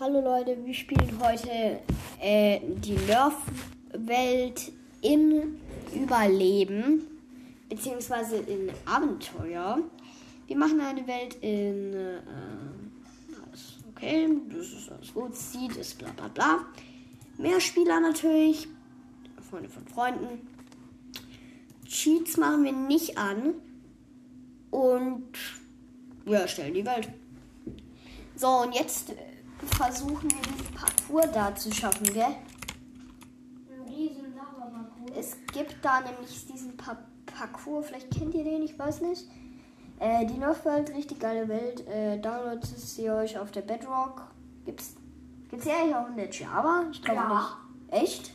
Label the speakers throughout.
Speaker 1: Hallo Leute, wir spielen heute äh, die Nerf-Welt im Überleben, beziehungsweise in Abenteuer. Wir machen eine Welt in. Äh, okay, das ist alles gut, Seed ist bla bla bla. Mehr Spieler natürlich, Freunde von Freunden. Cheats machen wir nicht an. Und ja, stellen die Welt. So, und jetzt versuchen wir diesen Parcours da zu schaffen, gell?
Speaker 2: Ein riesen Lava-Parcours.
Speaker 1: Es gibt da nämlich diesen pa Parcours, vielleicht kennt ihr den, ich weiß nicht. Äh, die Nerfwelt, richtig geile Welt. Äh, downloadet sie euch auf der Bedrock. Gibt's, gibt's ja eigentlich auch in der Java? Ich glaube
Speaker 2: Ja.
Speaker 1: nicht. Echt?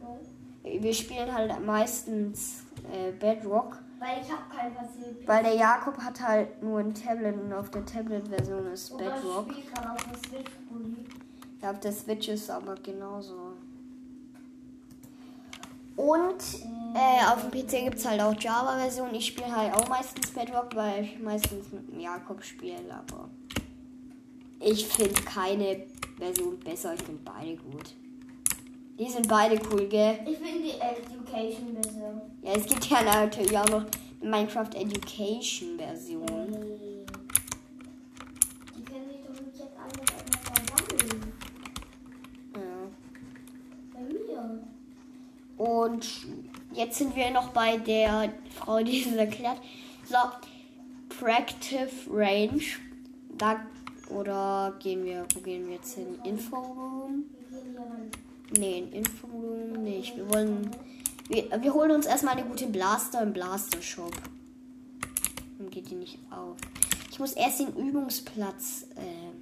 Speaker 2: Ja.
Speaker 1: Wir spielen halt meistens äh, Bedrock,
Speaker 2: Weil ich habe kein Facility.
Speaker 1: weil der Jakob hat halt nur ein Tablet und auf der Tablet-Version ist Bedrock.
Speaker 2: auf der Switch.
Speaker 1: Ja, auf der Switch ist aber genauso. Und äh, auf dem PC gibt es halt auch Java-Version. Ich spiele halt auch meistens Bedrock, weil ich meistens mit dem Jakob spiele, aber ich finde keine Version besser. Ich finde beide gut. Die sind beide cool, gell?
Speaker 2: Ich finde die Education besser.
Speaker 1: Ja, es gibt ja natürlich auch noch eine Minecraft Education Version.
Speaker 2: Hey. Die können sich doch nicht jetzt alle versammeln.
Speaker 1: Ja.
Speaker 2: Bei mir.
Speaker 1: Und jetzt sind wir noch bei der Frau, die es erklärt. So, Practive Range. Da, oder gehen wir, wo gehen wir jetzt hin? Info Room? Nee, in Info Room nicht. Wir wollen, wir, wir holen uns erstmal eine gute Blaster im Blaster Shop. Dann geht die nicht auf. Ich muss erst den Übungsplatz äh,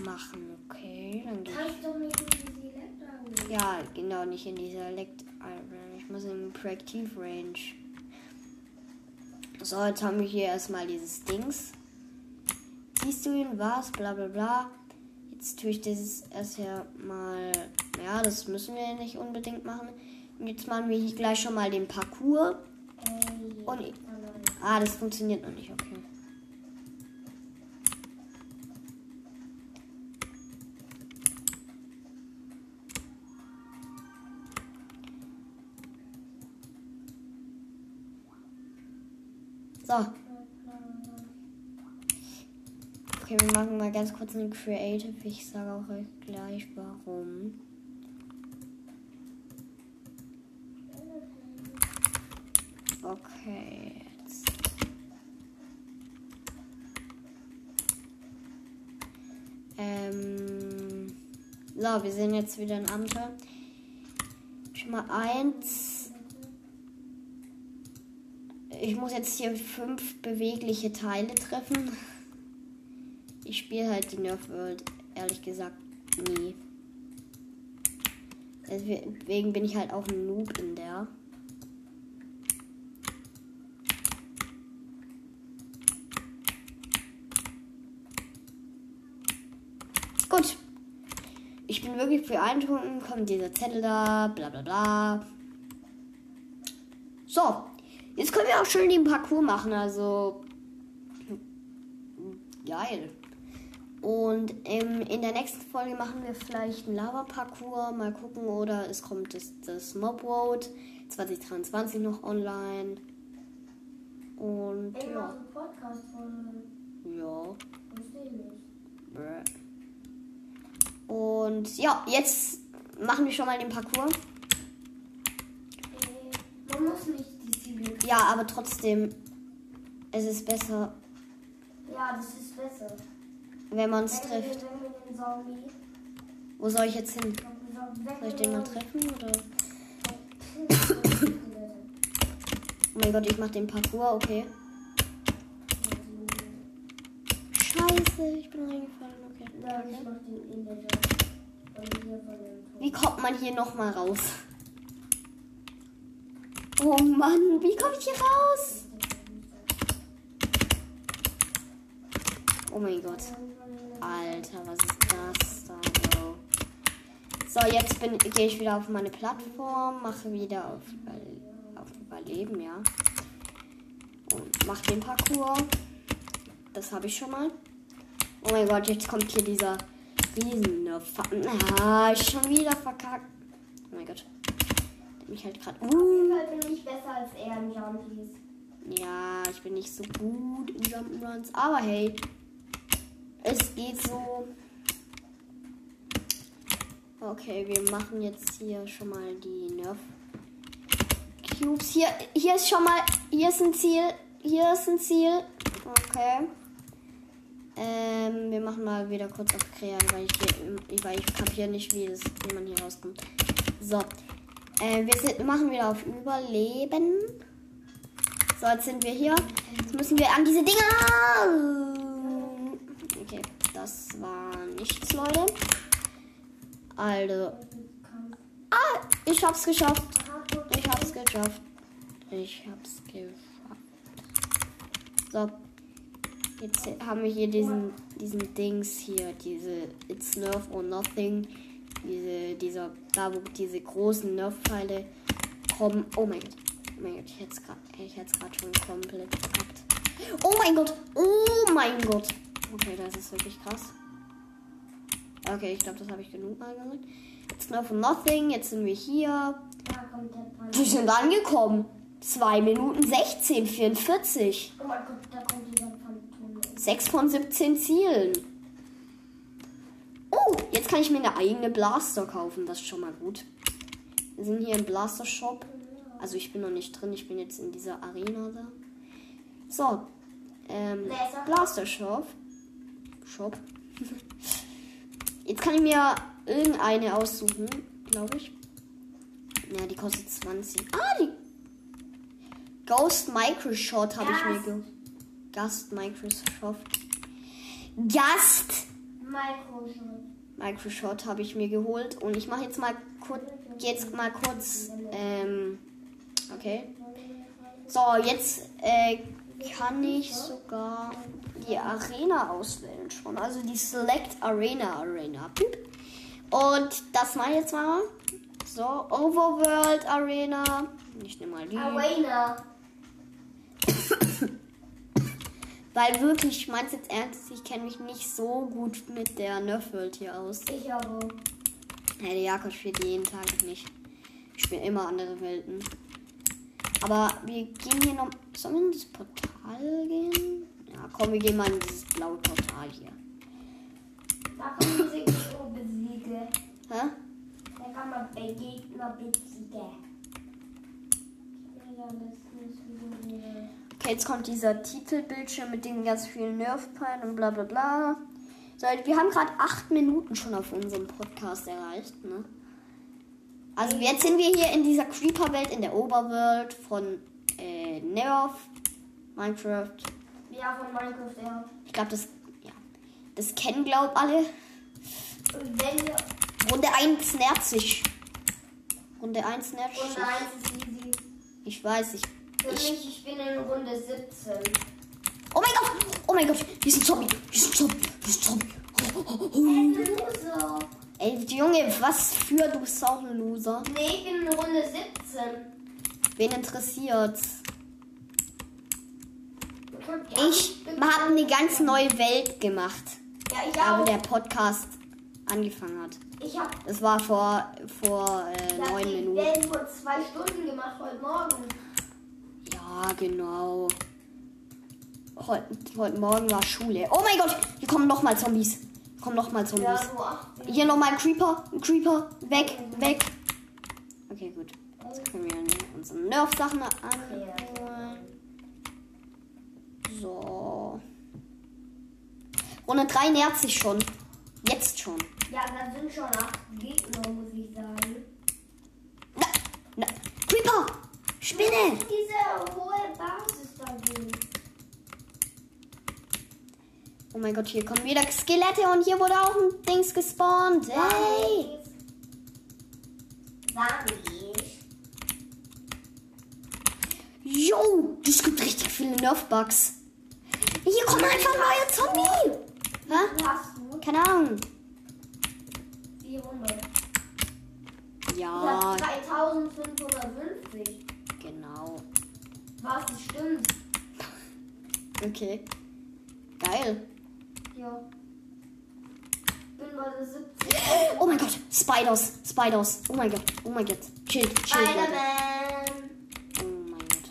Speaker 1: machen, okay? Dann ich
Speaker 2: Kannst doch nicht in die Select
Speaker 1: Ja, genau, nicht in dieser Elect Range. Ich muss in Practive Range. So, jetzt haben wir hier erstmal dieses Dings. Siehst du ihn? Was? Bla bla bla. Jetzt tue ich das erst ja mal. Ja, das müssen wir nicht unbedingt machen. Und jetzt machen wir hier gleich schon mal den Parcours.
Speaker 2: Ey.
Speaker 1: Und-
Speaker 2: nein.
Speaker 1: Ah, das funktioniert noch nicht, okay. So. Okay, wir machen mal ganz kurz einen Creative. Ich sage auch euch gleich warum. Okay, jetzt. Ähm, so, wir sind jetzt wieder in Abenteuer. Schon mal eins. Ich muss jetzt hier fünf bewegliche Teile treffen. Ich spiele halt die Nerf World, ehrlich gesagt, nie. Deswegen bin ich halt auch ein Noob in der. Gut. Ich bin wirklich beeindruckend. Kommt dieser Zettel da, bla bla bla. So. Jetzt können wir auch schön den Parcours machen. Also. Geil. Und ähm, in der nächsten Folge machen wir vielleicht einen Lava-Parcours. Mal gucken. Oder es kommt das, das Mob Road 2023 noch online. Und
Speaker 2: Ey,
Speaker 1: ja.
Speaker 2: Podcast von.
Speaker 1: Ja. Und ja, jetzt machen wir schon mal den Parcours.
Speaker 2: Ey, man muss nicht die Ziele.
Speaker 1: Ja, aber trotzdem, es ist besser,
Speaker 2: Ja, das ist besser.
Speaker 1: Wenn man es trifft. Wo soll ich jetzt hin?
Speaker 2: Soll
Speaker 1: ich den mal treffen? Oder? Oh mein Gott, ich mach den Parcours, okay. Scheiße, ich bin reingefallen, okay. Wie kommt man hier nochmal raus? Oh Mann, wie komme ich hier raus? Oh mein Gott. Alter, was ist das da, Bro? So, jetzt bin- gehe ich wieder auf meine Plattform, mache wieder auf, Über- auf Überleben, ja. Und mache den Parcours. Das habe ich schon mal. Oh mein Gott, jetzt kommt hier dieser riesen Ah, schon wieder verkackt. Oh mein Gott. Der mich halt gerade.
Speaker 2: Jeden Fall bin ich besser als er in Jumpies.
Speaker 1: Ja, ich bin nicht so gut in Jump'n'Runs, aber hey, es geht so. Okay, wir machen jetzt hier schon mal die Nerf Cubes. Hier, hier ist schon mal, hier ist ein Ziel, hier ist ein Ziel. Okay. Ähm, wir machen mal wieder kurz auf Krean, weil ich, hier, weil ich kapiere nicht, wie, das, wie man hier rauskommt. So. Äh, wir sind, machen wieder auf Überleben. So, jetzt sind wir hier. Jetzt müssen wir an diese Dinger. Das war nichts, Leute. Also. Ah, ich hab's geschafft. Ich hab's geschafft. Ich hab's geschafft. So. Jetzt haben wir hier diesen, diesen Dings hier, diese It's Nerf or Nothing. Diese, dieser, da wo diese großen Nerf-Pfeile kommen. Oh mein Gott. Oh mein Gott, ich hätte es gerade schon komplett gepackt. Oh mein Gott. Oh mein Gott. Okay, das ist wirklich krass. Okay, ich glaube, das habe ich genug mal gesagt. It's Nerf or Nothing. Jetzt sind wir hier.
Speaker 2: Da kommt der Pfeil.
Speaker 1: Wir sind angekommen. 2 Minuten 16, 44.
Speaker 2: Oh mein Gott, da kommt dieser Phantom.
Speaker 1: 6 von 17 Zielen. Oh, jetzt kann ich mir eine eigene Blaster kaufen. Das ist schon mal gut. Wir sind hier im Blaster Shop. Also ich bin noch nicht drin. Ich bin jetzt in dieser Arena da. So. Ähm. Blaster Shop. Shop. Jetzt kann ich mir irgendeine aussuchen, glaube ich. Ja, die kostet 20. Ah, die Ghost Microshot habe ich mir ge Gast Microsoft. Gast
Speaker 2: Microshot.
Speaker 1: Microshot habe ich mir geholt und ich mache jetzt mal kurz jetzt mal kurz ähm, okay. So, jetzt äh, kann ich sogar die Arena auswählen schon. Also die Select Arena Arena. Und das mache ich jetzt mal. So, Overworld Arena. Ich nehme mal die.
Speaker 2: Arena.
Speaker 1: Weil wirklich, ich meine jetzt ernst, ich kenne mich nicht so gut mit der Nerf-World hier aus.
Speaker 2: Ich aber.
Speaker 1: Ja, der Jakob spielt jeden Tag nicht. Ich spiele immer andere Welten. Aber wir gehen hier noch. Sollen wir in das Portal gehen? Ja, komm, wir gehen mal in dieses blaue Portal hier.
Speaker 2: Da kann man so besiegen.
Speaker 1: Hä?
Speaker 2: Da kann man bei Gegner besiegen.
Speaker 1: Okay, jetzt kommt dieser Titelbildschirm mit den ganz vielen Nerfpeilen und bla bla bla. So, wir haben gerade acht Minuten schon auf unserem Podcast erreicht, ne? Also jetzt sind wir hier in dieser Creeper-Welt in der Oberwelt von äh, Nerf, Minecraft.
Speaker 2: Ja, von Minecraft, ja.
Speaker 1: Ich glaube, das, ja, das kennen, glaub alle.
Speaker 2: Und wenn ihr.
Speaker 1: Runde 1 nährt sich. Runde 1 nährt sich.
Speaker 2: Runde 1 ist easy.
Speaker 1: Ich weiß, ich.
Speaker 2: Für mich, ich bin in Runde 17.
Speaker 1: Oh mein Gott! Oh mein Gott! Hier ist ein Zombie! Hier ist ein Zombie! Hier ist ein Zombie! Oh, oh, oh.
Speaker 2: Ein Loser.
Speaker 1: Ey, Junge, was für du ein Loser.
Speaker 2: Nee, ich bin in Runde 17.
Speaker 1: Wen interessiert's?
Speaker 2: Ja,
Speaker 1: Ich habe eine ganz neue Welt gemacht,
Speaker 2: Ja, ich auch.
Speaker 1: der Podcast angefangen hat.
Speaker 2: Ich habe
Speaker 1: Das war vor, vor äh,
Speaker 2: ich
Speaker 1: neun
Speaker 2: die
Speaker 1: Minuten.
Speaker 2: Welt vor zwei Stunden gemacht, heute Morgen.
Speaker 1: Ja, genau. Heute, heute Morgen war Schule. Oh mein Gott, hier kommen nochmal Zombies. Hier kommen nochmal Zombies.
Speaker 2: Ja, so acht.
Speaker 1: Hier nochmal ein Creeper. Ein Creeper. Weg, weg. Okay, gut. Jetzt können wir unsere Nerf-Sachen anholen. So. Runde 3 nähert sich schon. Jetzt schon.
Speaker 2: Ja, da sind schon acht Gegner, muss ich sagen.
Speaker 1: Na, na. Creeper! Spinne!
Speaker 2: Diese hohe Basis da sind.
Speaker 1: Oh mein Gott, hier kommen wieder Skelette und hier wurde auch ein Dings gespawnt. Hey!
Speaker 2: Zombies.
Speaker 1: Jo, es gibt richtig viele Nerf-Bugs. Hier kommt einfach ein neuer Zombie. Hä?
Speaker 2: Wie hast du?
Speaker 1: Keine Ahnung.
Speaker 2: 400. Ich
Speaker 1: Ja,
Speaker 2: hab 3550.
Speaker 1: genau.
Speaker 2: Was, das stimmt.
Speaker 1: Okay. Geil.
Speaker 2: Ja. Leute, 70.
Speaker 1: Oh mein Gott, Spiders, Spiders. Oh mein Gott, oh mein Gott. Chill, chill, Leute.
Speaker 2: Spider-Man.
Speaker 1: Oh mein Gott.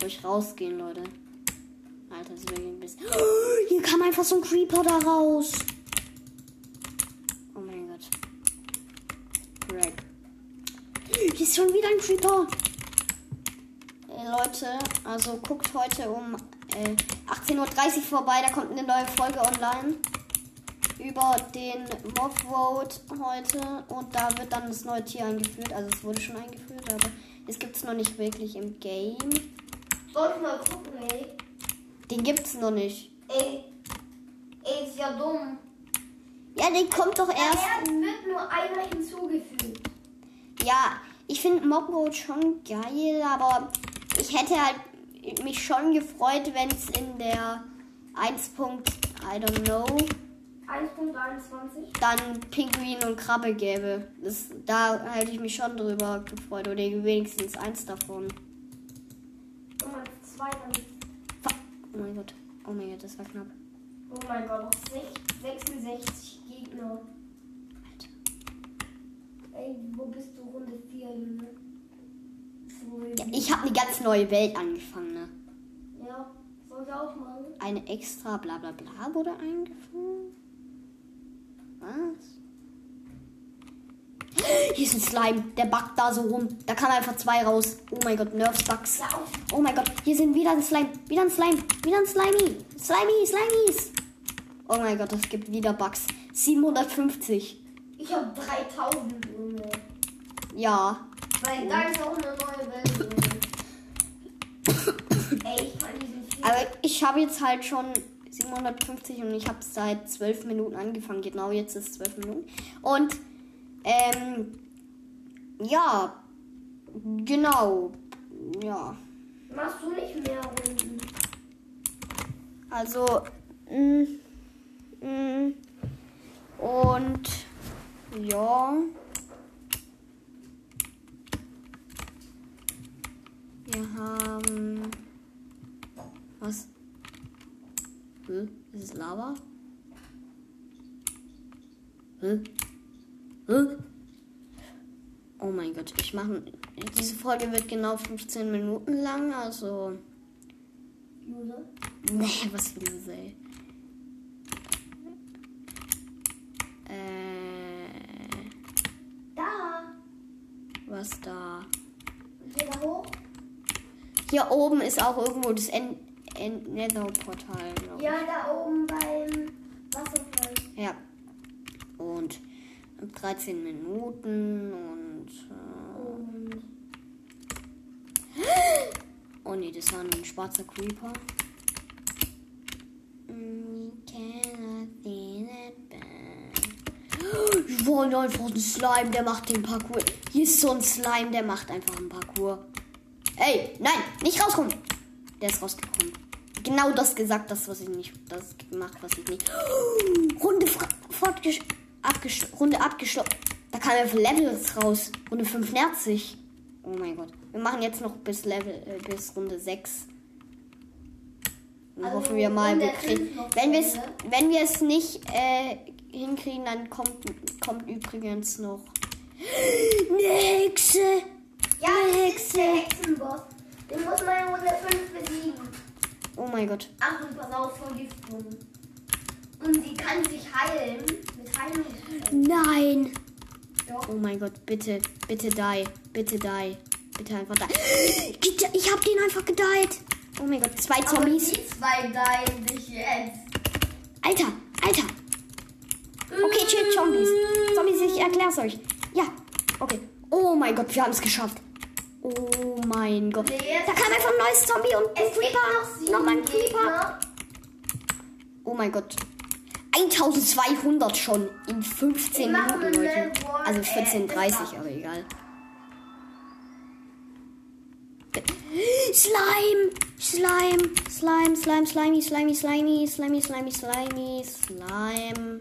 Speaker 1: Soll ich rausgehen, Leute? Alter, das ist ein bisschen. Hier kam einfach so ein Creeper da raus. Oh mein Gott. Greg. Hier ist schon wieder ein Creeper. Äh, Leute, also guckt heute um äh, 18.30 Uhr vorbei. Da kommt eine neue Folge online über den Mob Road heute und da wird dann das neue Tier eingeführt. Also es wurde schon eingeführt, aber es gibt es noch nicht wirklich im Game.
Speaker 2: Ich mal gucken, ey?
Speaker 1: Den gibt's noch nicht.
Speaker 2: Ey, ey, ist ja dumm.
Speaker 1: Ja, den kommt doch
Speaker 2: Erst
Speaker 1: erst.
Speaker 2: wird nur einer hinzugefügt.
Speaker 1: Ja, ich finde Mob Road schon geil, aber ich hätte halt mich schon gefreut, wenn es in der 1. I don't know
Speaker 2: 1.21.
Speaker 1: dann Pinguin und Krabbe gäbe. Das, da hätte ich mich schon drüber gefreut. Oder wenigstens eins davon.
Speaker 2: Und zwei dann.
Speaker 1: Oh mein Gott. Oh mein Gott, das war knapp.
Speaker 2: Oh mein Gott, noch sech- 66 Gegner. Ey, wo bist du? Runde 4, Junge.
Speaker 1: Ja, ich habe eine ganz neue Welt angefangen. Ne?
Speaker 2: ja, soll ich auch machen?
Speaker 1: Eine extra bla bla bla wurde eingeführt. Was? Hier ist ein Slime, der backt da so rum. Da kamen einfach zwei raus. Oh mein Gott, Nerfs Bugs. Oh mein Gott, hier sind wieder ein Slime, wieder ein Slime, wieder ein Slimy. Slimy, Slimies. Oh mein Gott, es gibt wieder Bugs. 750.
Speaker 2: Ich hab 3000, Junge.
Speaker 1: Ja.
Speaker 2: Weil da ist auch eine neue Welt. Ey, ich kann diesen viel.
Speaker 1: Aber ich habe jetzt halt schon 750 und ich habe seit 12 Minuten angefangen. Genau jetzt ist 12 Minuten. Und ähm, ja, genau, ja.
Speaker 2: Machst du nicht mehr Runden?
Speaker 1: Also, mm, mm, und ja. Wir haben. Was? Hä? Ist es Lava? Hä? Oh mein Gott, ich mache. Diese Folge wird genau 15 Minuten lang, also. Nee, was will du sagen? Äh,
Speaker 2: Da.
Speaker 1: was da?
Speaker 2: Geh da hoch.
Speaker 1: Hier oben ist auch irgendwo das End End Nether-Portal.
Speaker 2: Ja, da oben beim Wasserfall.
Speaker 1: Ja. Und 13 Minuten und. Äh, oh nee, das war ein schwarzer Creeper. Mm. Ich wollte einfach einen Slime, der macht den Parcours. Hier ist so ein Slime, der macht einfach einen Parcours. Ey, nein, nicht rauskommen. Der ist rausgekommen. Genau das gesagt, das, was ich nicht, das gemacht, was ich nicht. Runde fra- abgesch Runde abgeschlossen. Da kam einfach Levels raus. Runde 45. Oh mein Gott. Wir machen jetzt noch bis Level, äh, bis Runde 6. Dann
Speaker 2: Also
Speaker 1: hoffen wir mal, wir kriegen. Wenn wir es,
Speaker 2: zu
Speaker 1: wenn wir es nicht äh, hinkriegen, dann kommt, kommt übrigens noch eine Hexe.
Speaker 2: ja,
Speaker 1: Eine Hexe.
Speaker 2: der Hexenboss. Den muss man in Runde 5 besiegen.
Speaker 1: Oh mein Gott.
Speaker 2: Achtung, pass auf, Vergiftung. Und sie kann sich heilen.
Speaker 1: Nein.
Speaker 2: Doch.
Speaker 1: Oh mein Gott, bitte, bitte die, bitte die, bitte einfach die. Ich hab den einfach gedeiht. Oh mein Gott, zwei
Speaker 2: Aber
Speaker 1: Zombies.
Speaker 2: die zwei deinen dich jetzt.
Speaker 1: Alter, Alter. Okay, chill, Zombies. Zombies, ich erklär's euch. Ja, okay. Oh mein Gott, wir haben es geschafft. Oh mein Gott.
Speaker 2: Nee,
Speaker 1: Da kam einfach ein neues Zombie und ein Creeper. Nochmal ein Creeper. Oh mein Gott. 1200 schon in 15
Speaker 2: Wir machen
Speaker 1: Minuten, Leute. Also
Speaker 2: äh,
Speaker 1: 14.30,
Speaker 2: das war's.
Speaker 1: aber egal. Slime! Slime! Slime, Slime, Slimy, Slimy, Slimy, Slimy, Slimy, Slimy, Slime.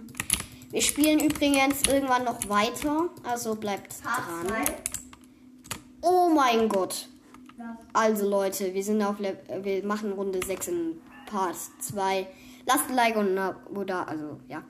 Speaker 1: Wir spielen übrigens irgendwann noch weiter, also bleibt dran.
Speaker 2: 2.
Speaker 1: Oh mein Gott. Also Leute, wir sind auf Le wir machen Runde 6 in Part 2. Lasst ein Like und ein Abo da, also ja.